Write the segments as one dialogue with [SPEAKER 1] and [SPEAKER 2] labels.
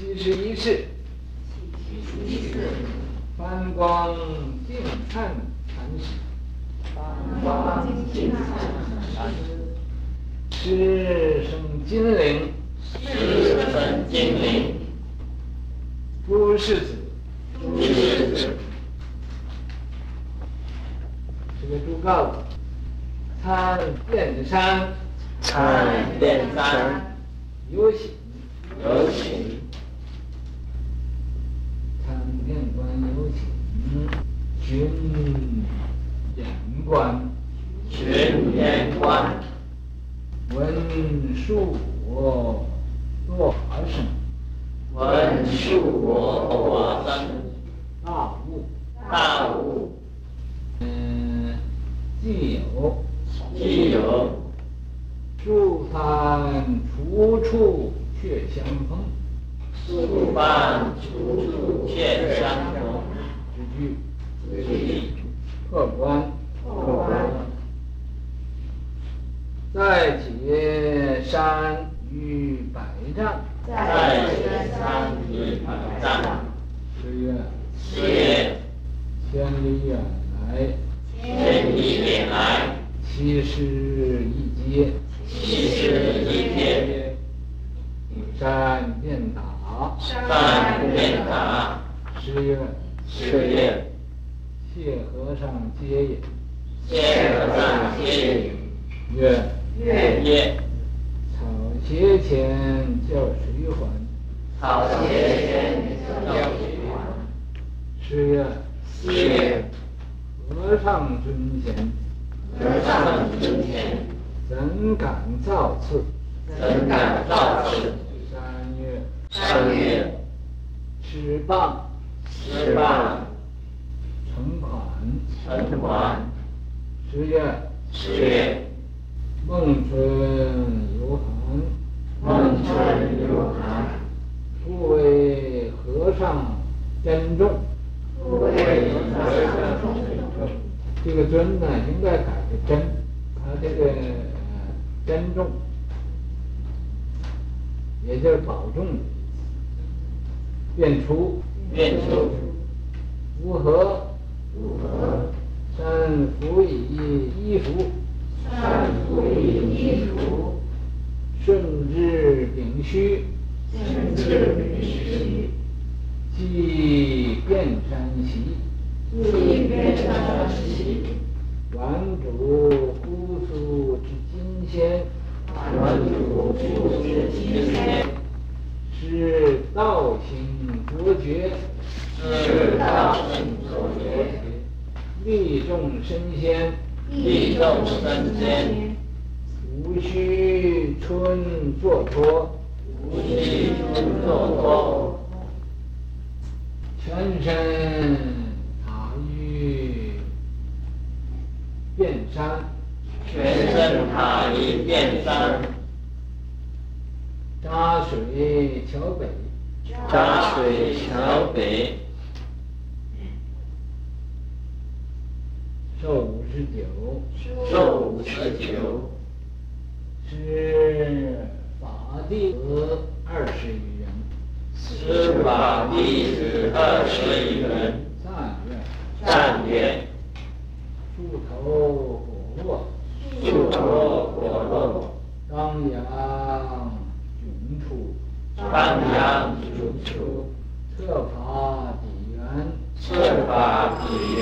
[SPEAKER 1] 七十一世，
[SPEAKER 2] 七十一世，
[SPEAKER 1] 梵光净灿禅师，
[SPEAKER 2] 翻光净灿禅师，
[SPEAKER 1] 师生金灵，
[SPEAKER 2] 师生金灵，
[SPEAKER 1] 诸世子，
[SPEAKER 2] 朱世子，
[SPEAKER 1] 这个朱告。参遍山，
[SPEAKER 2] 参。遍山，
[SPEAKER 1] 有请，
[SPEAKER 2] 有喜。
[SPEAKER 1] 参遍观有喜，群言观，
[SPEAKER 2] 群言观，
[SPEAKER 1] 文殊我多生，
[SPEAKER 2] 文殊我多生，
[SPEAKER 1] 大悟，
[SPEAKER 2] 大悟。
[SPEAKER 1] 嗯，既有，
[SPEAKER 2] 既有，
[SPEAKER 1] 诸梵处处却相逢，
[SPEAKER 2] 诸梵处处却相逢。
[SPEAKER 1] 之句，
[SPEAKER 2] 之句，
[SPEAKER 1] 破关，
[SPEAKER 2] 破关。
[SPEAKER 1] 在解山于百丈，
[SPEAKER 2] 在解山于百丈。
[SPEAKER 1] 是曰，
[SPEAKER 2] 是曰，
[SPEAKER 1] 千里远来，
[SPEAKER 2] 千里远来，
[SPEAKER 1] 七十一劫，
[SPEAKER 2] 七十一劫，
[SPEAKER 1] 山遍塔，
[SPEAKER 2] 山遍塔。
[SPEAKER 1] 是曰，
[SPEAKER 2] 是曰，
[SPEAKER 1] 谢和尚接也。
[SPEAKER 2] 谢和尚接也。
[SPEAKER 1] 曰，
[SPEAKER 2] 曰，曰，
[SPEAKER 1] 草鞋前教水环，
[SPEAKER 2] 草鞋前教水环。
[SPEAKER 1] 是曰，
[SPEAKER 2] 是曰，
[SPEAKER 1] 和尚尊贤，
[SPEAKER 2] 和尚尊贤，
[SPEAKER 1] 怎敢造次？
[SPEAKER 2] 怎敢造次？
[SPEAKER 1] 三曰，
[SPEAKER 2] 三曰，
[SPEAKER 1] 持棒，
[SPEAKER 2] 持棒，
[SPEAKER 1] 承款，
[SPEAKER 2] 承款。
[SPEAKER 1] 十月。
[SPEAKER 2] 十月，
[SPEAKER 1] 孟春有寒，
[SPEAKER 2] 孟春有函，
[SPEAKER 1] 不为和尚珍重。
[SPEAKER 2] 不为和尚珍重。
[SPEAKER 1] 这个尊呢，应该改为真，他这个呃珍重，也就是保重的意思。便出，
[SPEAKER 2] 愿出，
[SPEAKER 1] 如何？
[SPEAKER 2] 吾何？
[SPEAKER 1] 三服以衣服，
[SPEAKER 2] 三服以衣服，
[SPEAKER 1] 顺之丙戌，
[SPEAKER 2] 顺之秉虚，
[SPEAKER 1] 即变山席，
[SPEAKER 2] 即遍山席，
[SPEAKER 1] 还主姑苏之金仙，
[SPEAKER 2] 还主姑苏之金仙，
[SPEAKER 1] 是道行卓绝，
[SPEAKER 2] 是道行卓绝。
[SPEAKER 1] 力众生仙，
[SPEAKER 2] 利众生仙，
[SPEAKER 1] 无需春作托，
[SPEAKER 2] 无须春作托，
[SPEAKER 1] 全身塔于遍山，
[SPEAKER 2] 全身塔于遍山，
[SPEAKER 1] 扎水桥北，
[SPEAKER 2] 扎水桥北。
[SPEAKER 1] 寿五十九，
[SPEAKER 2] 寿五十九，
[SPEAKER 1] 施法弟子二十余人，
[SPEAKER 2] 施法弟子二十余人。
[SPEAKER 1] 赞曰，
[SPEAKER 2] 赞曰，
[SPEAKER 1] 树头果落，
[SPEAKER 2] 树头果落，
[SPEAKER 1] 当阳迥出，
[SPEAKER 2] 当阳迥出，
[SPEAKER 1] 侧法底缘，
[SPEAKER 2] 侧法底缘。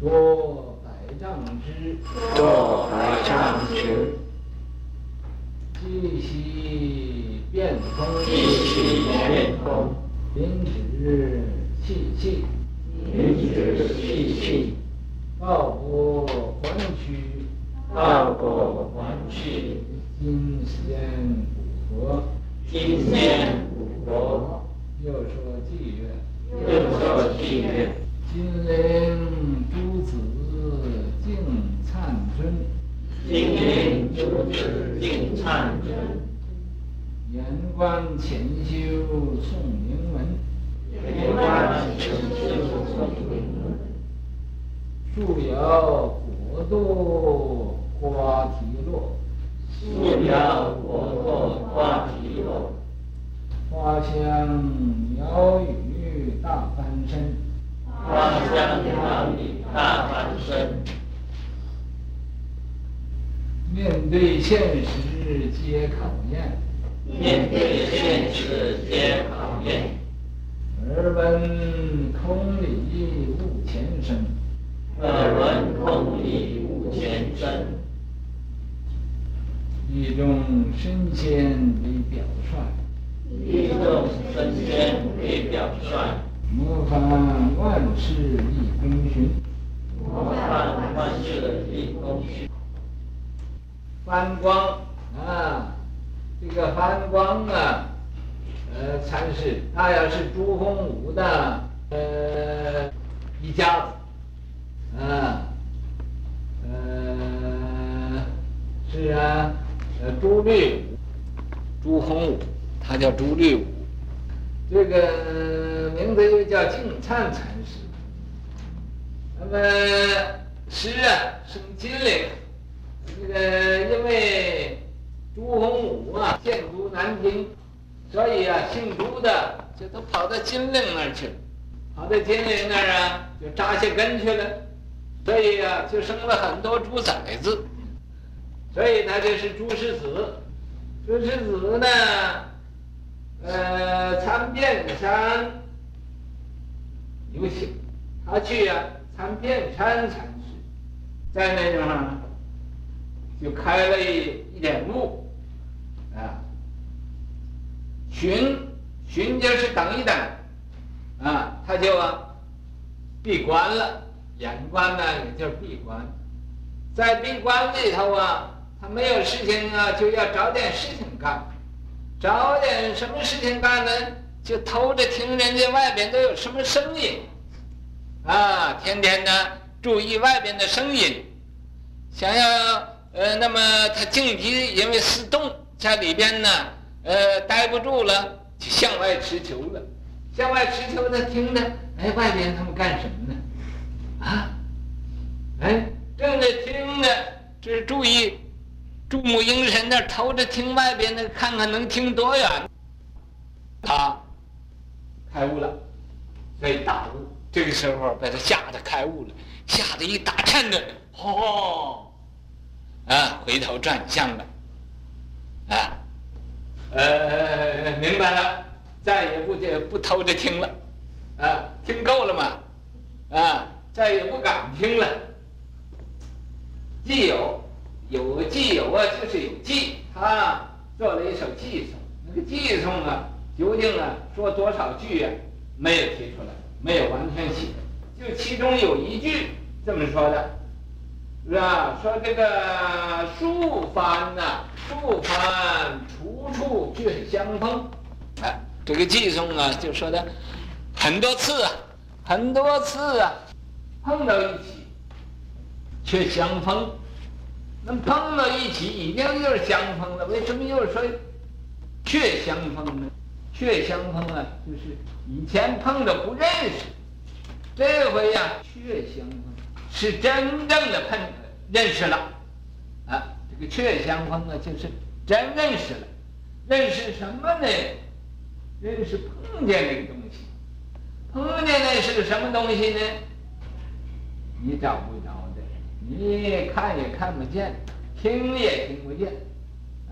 [SPEAKER 1] 多百丈之，
[SPEAKER 2] 多百丈之，
[SPEAKER 1] 寂息变通，
[SPEAKER 2] 寂息变通，
[SPEAKER 1] 临止气气，
[SPEAKER 2] 临止气气，
[SPEAKER 1] 道果还虚，
[SPEAKER 2] 道果还虚，
[SPEAKER 1] 金仙古佛，
[SPEAKER 2] 金仙古佛，
[SPEAKER 1] 又说偈曰，
[SPEAKER 2] 又说偈曰，
[SPEAKER 1] 金灵诸子净灿尊，
[SPEAKER 2] 金灵诸子净灿尊，
[SPEAKER 1] 言观潜修诵名闻，
[SPEAKER 2] 言观潜修诵名闻，
[SPEAKER 1] 树摇果堕瓜提落，
[SPEAKER 2] 树摇果堕瓜提落，
[SPEAKER 1] 花香鸟语大翻身，
[SPEAKER 2] 花香鸟语大翻身。
[SPEAKER 1] 面对现实皆考验，
[SPEAKER 2] 面对现实皆考验。
[SPEAKER 1] 耳闻空里悟前生，
[SPEAKER 2] 耳闻空里悟前生。
[SPEAKER 1] 力众神仙为表率，
[SPEAKER 2] 力众身先为表率。
[SPEAKER 1] 模范万事立功勋，
[SPEAKER 2] 模范万事立功勋。
[SPEAKER 1] 翻光啊，这个翻光啊，呃，禅师，他要是朱洪武的呃一家子，啊，呃，是啊，朱律武，朱洪武，他叫朱律武，这个名字又叫净灿禅师。那么师啊，生金陵。这个因为朱洪武啊建都南京，所以啊姓朱的就都跑到金陵那儿去了，跑到金陵那儿啊就扎下根去了，所以啊就生了很多猪崽子，所以他就是朱世子。朱世子呢，呃参遍山。有幸，他去啊参遍山禅师，在那地方。就开了一一点悟，啊，寻寻就是等一等，啊，他就啊闭关了，眼关呢也叫闭关，在闭关里头啊，没有事情啊，就要找点事情干，找点什么事情干呢？就偷着听人家外边都有什么声音，啊，天天呢注意外边的声音，想要。呃，那么他静极，因为思动，在里边呢，呃，待不住了，就向外持求了。向外持求，他听着，哎，外边他们干什么呢？啊，哎，正在听呢，这是注意，注目凝神那偷着听外边的，看看能听多远。他开悟了，所以大悟。这个时候把他吓得开悟了，吓得一打颤的，哦。啊，回头转向了，啊，呃，明白了，再也不就不偷着听了，啊，听够了嘛，啊，再也不敢听了。既有，有偈有啊，就是有记，他做了一首偈颂，那个偈颂啊，究竟啊说多少句啊，没有提出来，没有完全写，就其中有一句这么说的。是吧？说这个树翻呐，树翻处处却相逢，哎，这个寄送啊，就说的很多次啊，很多次啊，碰到一起却相逢。那碰到一起，一定又是相逢了。为什么又说却相逢呢？却相逢啊，就是以前碰着不认识，这回呀，却相逢。是真正的碰认识了，啊，这个却相逢啊，就是真认识了。认识什么呢？认识碰见这个东西。碰见的是个什么东西呢？你找不着，你看也看不见，听也听不见。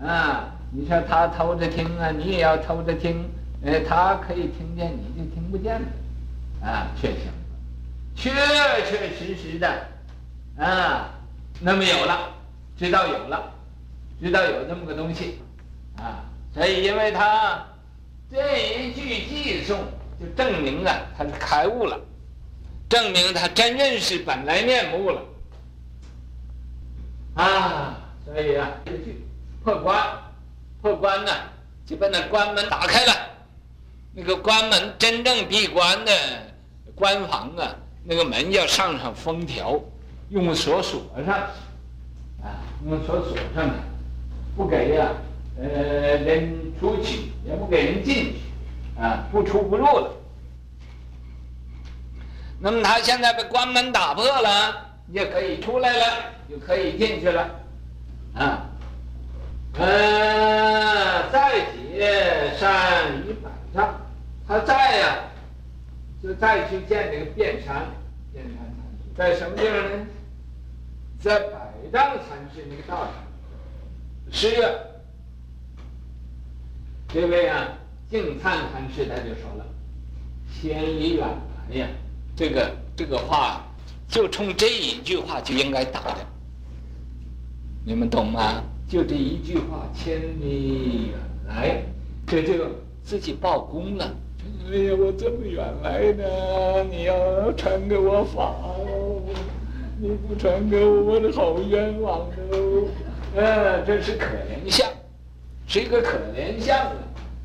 [SPEAKER 1] 啊，你说他偷着听啊，你也要偷着听。呃，他可以听见，你就听不见了。啊，确实。确确实实的，啊，那么有了，知道有了，知道有这么个东西，啊，所以因为他这一句偈颂，就证明啊，他是开悟了，证明他真认识本来面目了，啊，所以啊，这句破关，破关呢，就把那关门打开了，那个关门真正闭关的关房啊。那个门要上上封条，用锁锁上，啊，用锁锁上的，不给呀、呃，人出去，也不给人进去，啊，不出不入了。那么他现在被关门打破了，也可以出来了，就可以进去了，啊，呃，再解善于百他在呀，就再去见这个辩山，辩山禅师。在什么地方呢？在百丈禅师那个道场。十月，这位啊，净灿禅师他就说了：“千里远来呀，这个这个话，就冲这一句话就应该打的，你们懂吗？就这一句话，千里远来，这就自己报功了。哎呀，我这么远来呢，你要传给我法哦，你不传给我，我的好冤枉哦。”呃，这是可怜相，是一个可怜相啊。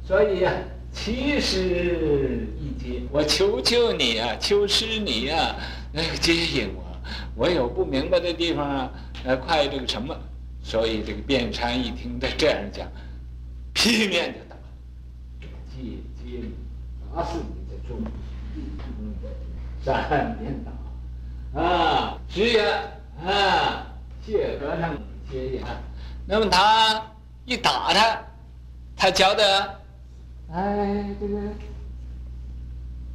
[SPEAKER 1] 所以呀、啊，七十一劫，我求求你呀、啊，求师你呀、啊，那个接引我，我有不明白的地方啊，呃，快这个什么？所以这个辩山一听他这样讲，劈面就打，接接你，打死你的中，嗯，三面打，啊，十月啊，谢和尚。接引，那么他一打他，他觉得，哎，这个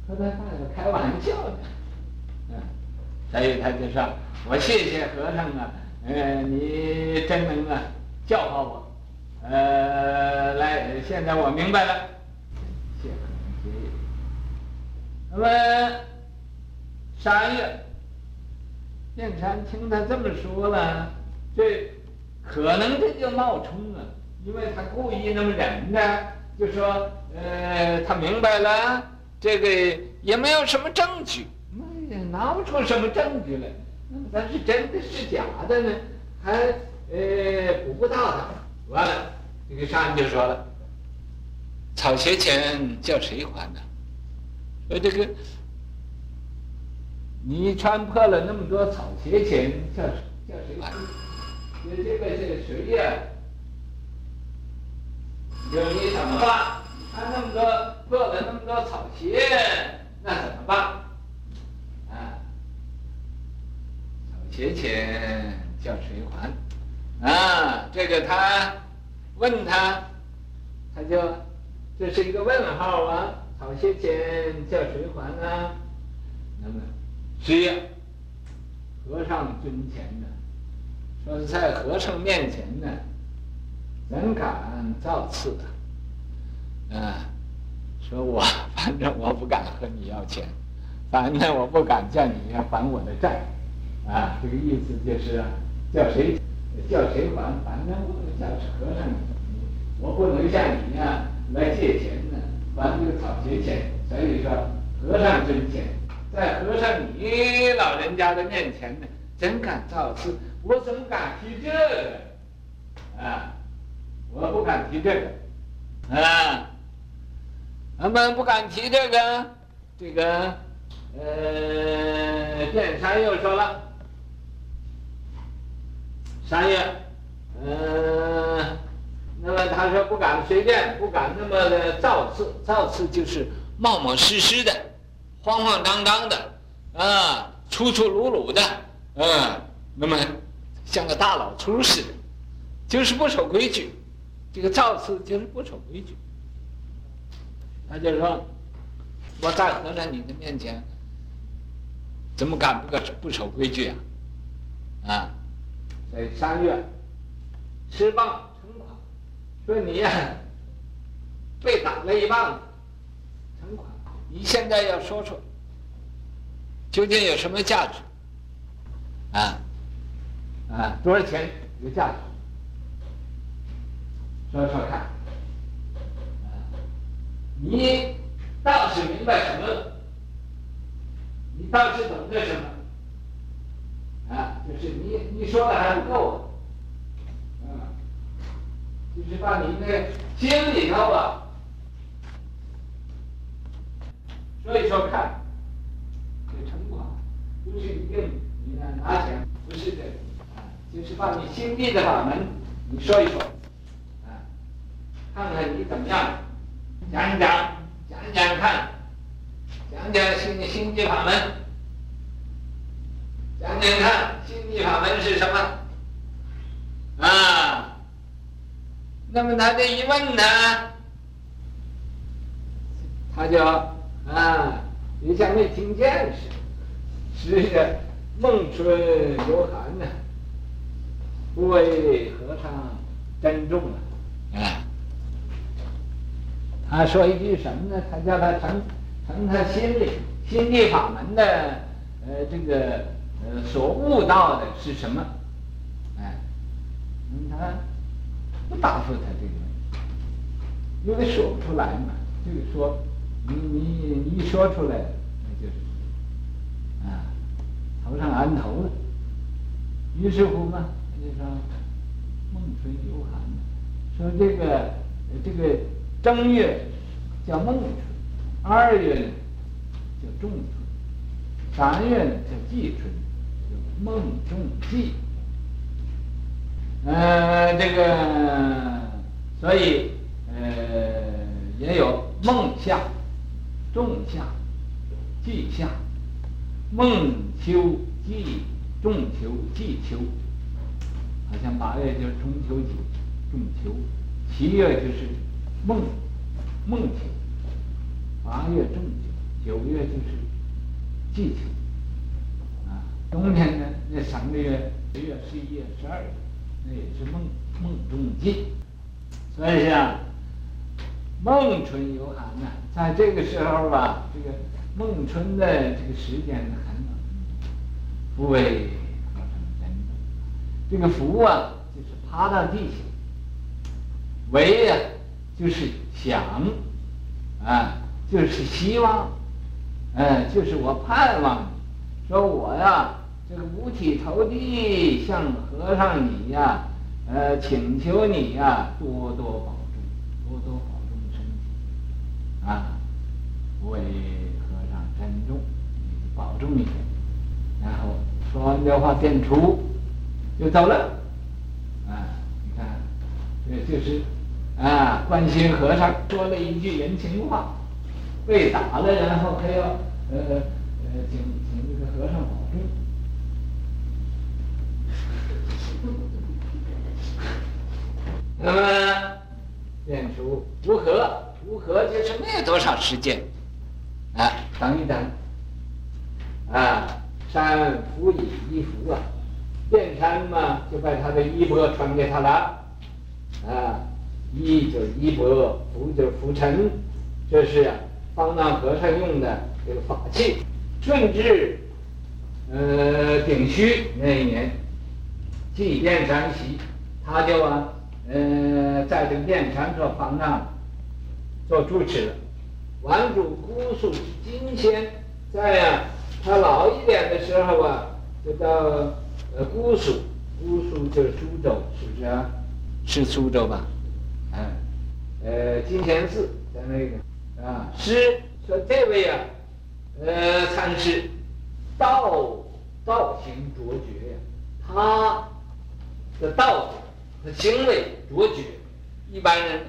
[SPEAKER 1] 和他大有开玩笑呢，嗯，所以他就说：“我谢谢和尚啊，呃，你真能啊教化我，呃，来，现在我明白了，谢和尚接引。那么三月，辩山听他这么说了，这。可能这就冒充了，因为他故意那么忍的，就说，呃，他明白了，这个也没有什么证据，也拿不出什么证据来，那么咱是真的是假的呢？还呃捕不到他，完了，这个上人就说了，草鞋钱叫谁还呢？说这个，你穿破了那么多草鞋钱，叫叫谁还？你这个是谁呀？有你怎么办？穿那么多破了那么多草鞋，那怎么办？啊，草鞋钱叫谁还？啊，这个他问他，他就这是一个问号啊。草鞋钱叫谁还啊？那么，是呀，和尚尊前呢？说是在和尚面前呢，怎敢造次啊？啊，说我反正我不敢和你要钱，反正我不敢叫你要还我的债，啊，这个意思就是叫谁叫谁还，反正我叫和尚，我不能像你呀来借钱呢，还这个草鞋钱。所以说，和尚尊前，在和尚你老人家的面前呢，怎敢造次？我怎么敢提这个？啊，我不敢提这个，啊，我们不敢提这个。这个，呃，电山又说了，三月，呃，那么他说不敢随便，不敢那么的造次，造次就是冒冒失失的，慌慌张张的，啊，粗粗鲁鲁的，嗯，那么。像个大老粗似的，就是不守规矩。这个造次就是不守规矩。他就说：“我在和尚你的面前，怎么敢不不守规矩啊？”啊，在三月，吃棒称款，说你呀被打了一棒子，称款。你现在要说说，究竟有什么价值？啊？啊，多少钱有价值？说说看。啊，你倒是明白什么了？你倒是懂得什么？啊，就是你你说的还不够啊。就是把你那心里头啊说一说看。这成果不是一定你拿拿钱，不是这个。就是把你心地的法门，你说一说，啊，看看你怎么样，讲一讲，讲一讲看，讲讲心心地法门，讲讲看，心地法门是什么？啊，那么他这一问呢，他就啊，也像没听见似的，是的，孟春有涵呢，不为和尚珍重啊，啊，他说一句什么呢？他叫他成成他心里心地法门的，呃，这个呃所悟到的是什么？哎，嗯，他不答复他这个问题，因为说不出来嘛。就是说，你你你一说出来，那就是啊，头上安头了。于是乎嘛，他就说孟春有涵，说这个这个正月叫孟春，二月呢叫仲春，三月呢叫季春，叫孟仲季。呃，这个所以呃也有。孟夏、仲夏、季夏、孟秋、季仲秋、季秋，好像八月就是中秋节，仲秋；七月就是孟孟秋；八月仲秋，九月就是季秋。冬天呢，那三个月，十月、十一月、十二月，那也是梦梦中尽。所以啊。孟春有寒呢，在这个时候吧，这个孟春的这个时间很冷，不为和尚珍重。这个福啊，就是趴到地下；为呀，就是想，啊，就是希望，嗯、就是我盼望，说我呀，这个五体投地向和尚你呀，呃，请求你呀，多多保重，多多保重身体。啊，为和尚珍重，保重一点。然后说完这话，便出，就走了。啊，你看，这就是啊，关心和尚说了一句人情话，被打了，然后还要呃呃请请这个和尚保重。那么，便出如何。如何就是没有多少时间，啊，等一等，啊，山拂以衣服啊，辩山嘛就把他的衣钵传给他了，啊，衣就是衣钵，拂就是拂尘，这是方丈和尚用的这个法器。顺治，呃，丙戌那一年，祭辩山席，他就啊，呃，在这个辩山做方丈。做主持了，完主姑苏金仙，在呀、啊，他老一点的时候啊，就到呃姑苏，姑苏就是苏州，是不是啊？是苏州吧？嗯，呃金仙寺在那个啊，师说这位呀、啊，呃禅师，道道行卓绝呀，他的道德和行为卓绝，一般人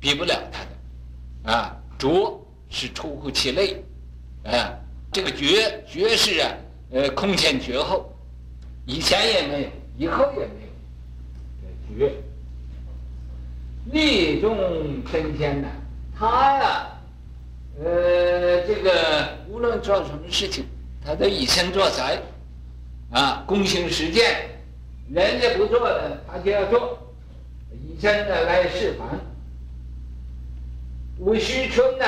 [SPEAKER 1] 比不了他的。啊，卓是出乎其类，啊，这个绝绝是啊，呃，空前绝后，以前也没有，以后也没有，绝。力重升天呐，他呀，呃，这个无论做什么事情，他都以身作则，啊，躬行实践，人家不做的，他就要做，以身的来示范。吴虚春呢，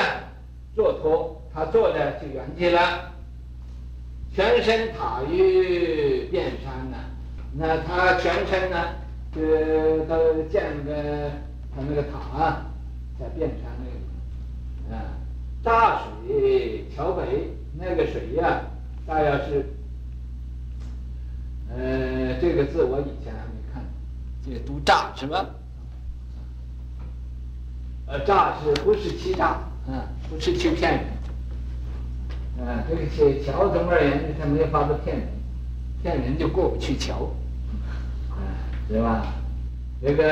[SPEAKER 1] 做托，他坐着就圆寂了，全身塔于遍山呢，那他全身呢，就都建个他那个塔啊，在遍山那个，啊，大水桥北那个水呀、啊，大约是，呃，这个字我以前还没看，这个读诈什么？呃，诈是不是欺诈？嗯，不是去骗人。嗯，这个桥桥总而言之，他没法子骗人，骗人就过不去桥。嗯，是吧？这个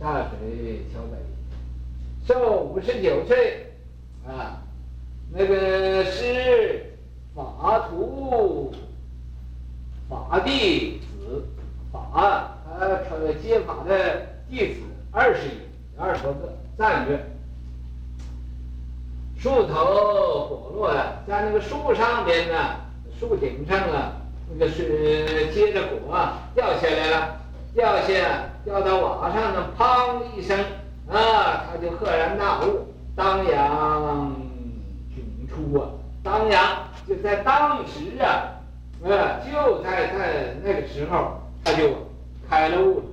[SPEAKER 1] 大水桥北，寿五十九岁，啊，那个师法徒法弟子法，他传接法的弟子二十余，二十多个。赞曰：“树头果落了，在那个树上边呢，树顶上啊，那个是结着果啊，掉下来了，掉下掉到瓦上呢，砰一声啊，他就赫然大悟，当阳迥出啊，当阳就在当时啊，呃，就在在那个时候，他就开了悟了，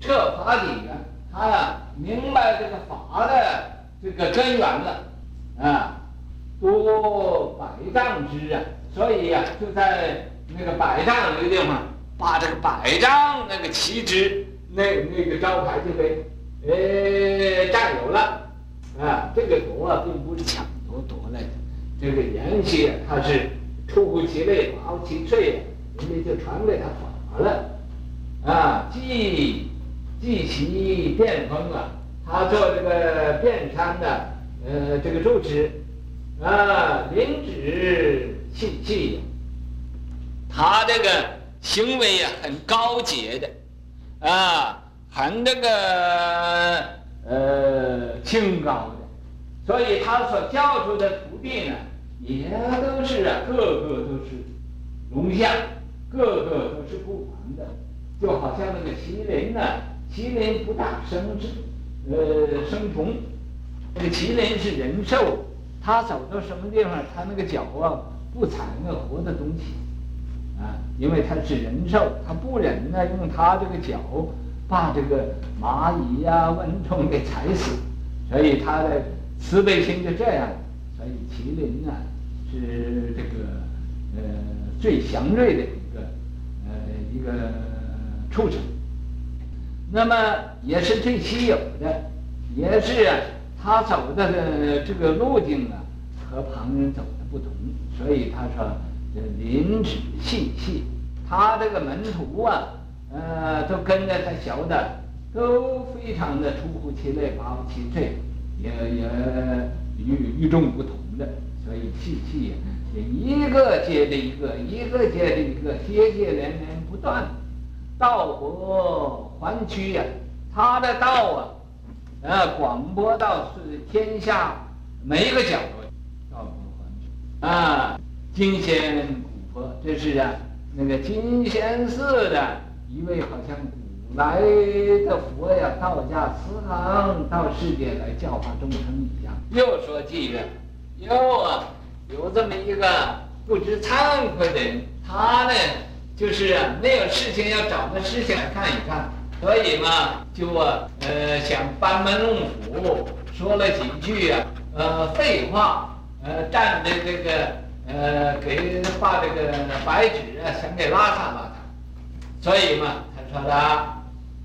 [SPEAKER 1] 彻法底了，他呀明白这个法的这个根源了。啊，多百丈之啊，所以呀、啊，就在那个百丈那个地方，把这个百丈那个旗帜，那那个招牌就给呃占有了。啊，这个夺啊，并不是抢夺夺来的，这个延续它是出乎其类，拔乎其萃，人家就传给他法了。啊，继继其变风啊，他做这个变山的。呃，这个住持啊，临止契气，他这个行为呀，很高洁的，啊，很这个呃清高的，所以他所教出的徒弟呢，也都是啊，个个都是龙象，个个都是不凡的，就好像那个麒麟呢，麒麟不大生智，呃，生虫。那个麒麟是人兽，它走到什么地方，它那个脚啊不踩那个活的东西，啊，因为它是人兽，它不忍呢用它这个脚把这个蚂蚁呀、蚊虫给踩死，所以它的慈悲心就这样。所以麒麟呢是这个呃最祥瑞的一个呃一个畜生，那么也是最稀有的，也是。他走的这个路径啊，和旁人走的不同，所以他说这临止契气，他这个门徒啊，呃，都跟着他学的，都非常的出乎其类，拔乎其萃，也也与与众不同的，所以气气呀，一个接着一个，一个接着一个，接接连连不断，道博环区呀，他的道啊。呃，广播到是天下每一个角落，道博环曲啊，金仙古佛，这是啊，那个金仙寺的一位好像古来的佛呀，道家慈航到世界来教化众生一样。又说这个，又啊，有这么一个不知惭愧的人，他呢，就是啊，没有事情要找个事情来看一看。所以嘛，就啊，呃，想班门弄斧，说了几句啊，呃，废话，呃，站的这个，呃，给画这个白纸啊，想给拉上拉碴。所以嘛，他说的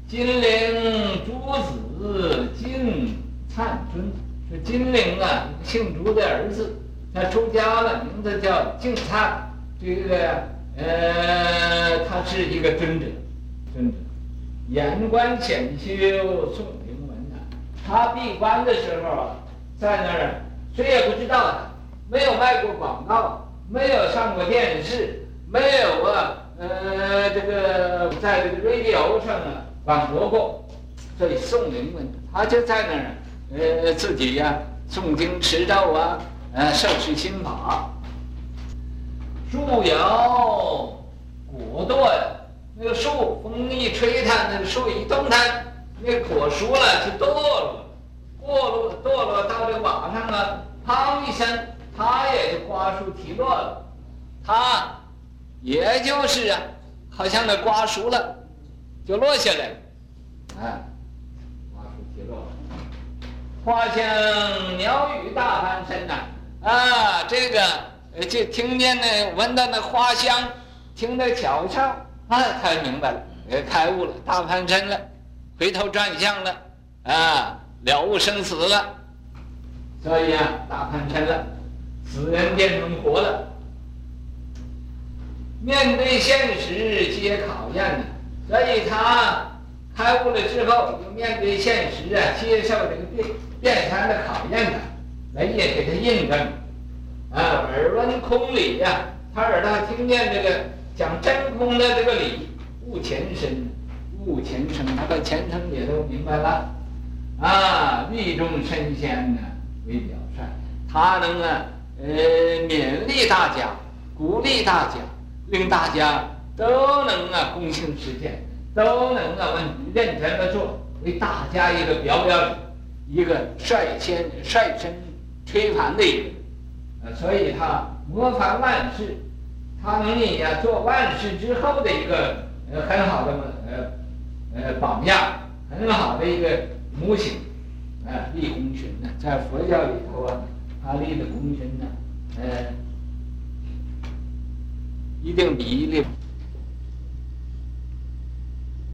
[SPEAKER 1] 金陵朱子金灿尊，金陵啊，姓朱的儿子，他出家了，名字叫净灿。这个，呃，他是一个尊者，尊者。言官潜修宋灵文呐，他闭关的时候啊，在那儿谁也不知道他，没有卖过广告，没有上过电视，没有啊，呃，这个在这个 radio 上啊广播过，所以宋灵文他就在那儿，呃，自己呀诵经持咒啊，呃，受持心法，树摇果堕。那个树风一吹它，那个树一动它，那果熟了就堕落，堕落堕落到这个瓦上啊，砰一声，它也就瓜熟提落了，它也就是啊，好像那瓜熟了，就落下来了，啊，花香鸟语大翻身呐，啊，这个就听见那闻到那花香，听那巧声。啊，他明白了，开悟了，大翻身了，回头转向了，啊，了悟生死了，所以啊，大翻身了，死人变成活了，面对现实接考验呢，所以他开悟了之后，就面对现实啊，接受这个变变参的考验呢，人也给他印证，啊，耳闻空理呀、他耳朵听见这个。讲真空的这个理，悟前生，悟前生，他的前生也都明白了，啊，律众圣贤呢为表率，他能啊，呃，勉励大家，鼓励大家，令大家都能啊，躬行实践，都能啊，认真的做，为大家一个表表，一个率先率先推盘的一个，呃，所以他模范万事，他能以呀做万事之后的一个呃很好的呃呃榜样，很好的一个模型，啊，立功勋呢，在佛教里头啊。他立的功勋呢，呃，一定比一立。